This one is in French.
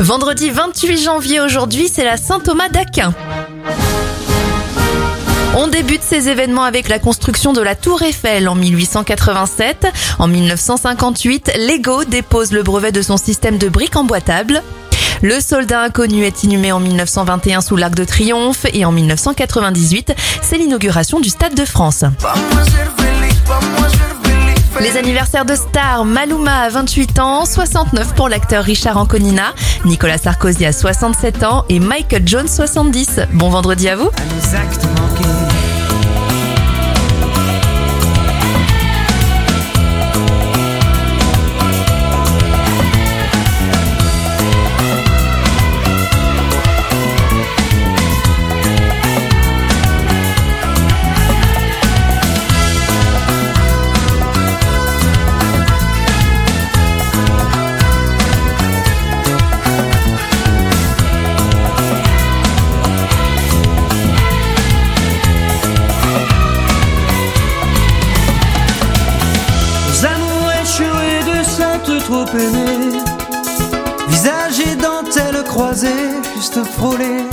Vendredi 28 janvier aujourd'hui, c'est la Saint Thomas d'Aquin. On débute ces événements avec la construction de la Tour Eiffel en 1887. En 1958, Lego dépose le brevet de son système de briques emboîtables. Le soldat inconnu est inhumé en 1921 sous l'Arc de Triomphe et en 1998, c'est l'inauguration du Stade de France. Les anniversaires de stars, Maluma a 28 ans, 69 pour l'acteur Richard Anconina, Nicolas Sarkozy a 67 ans et Michael Jones 70. Bon vendredi à vous trop aimés Visage et dentelle croisée, juste frôlée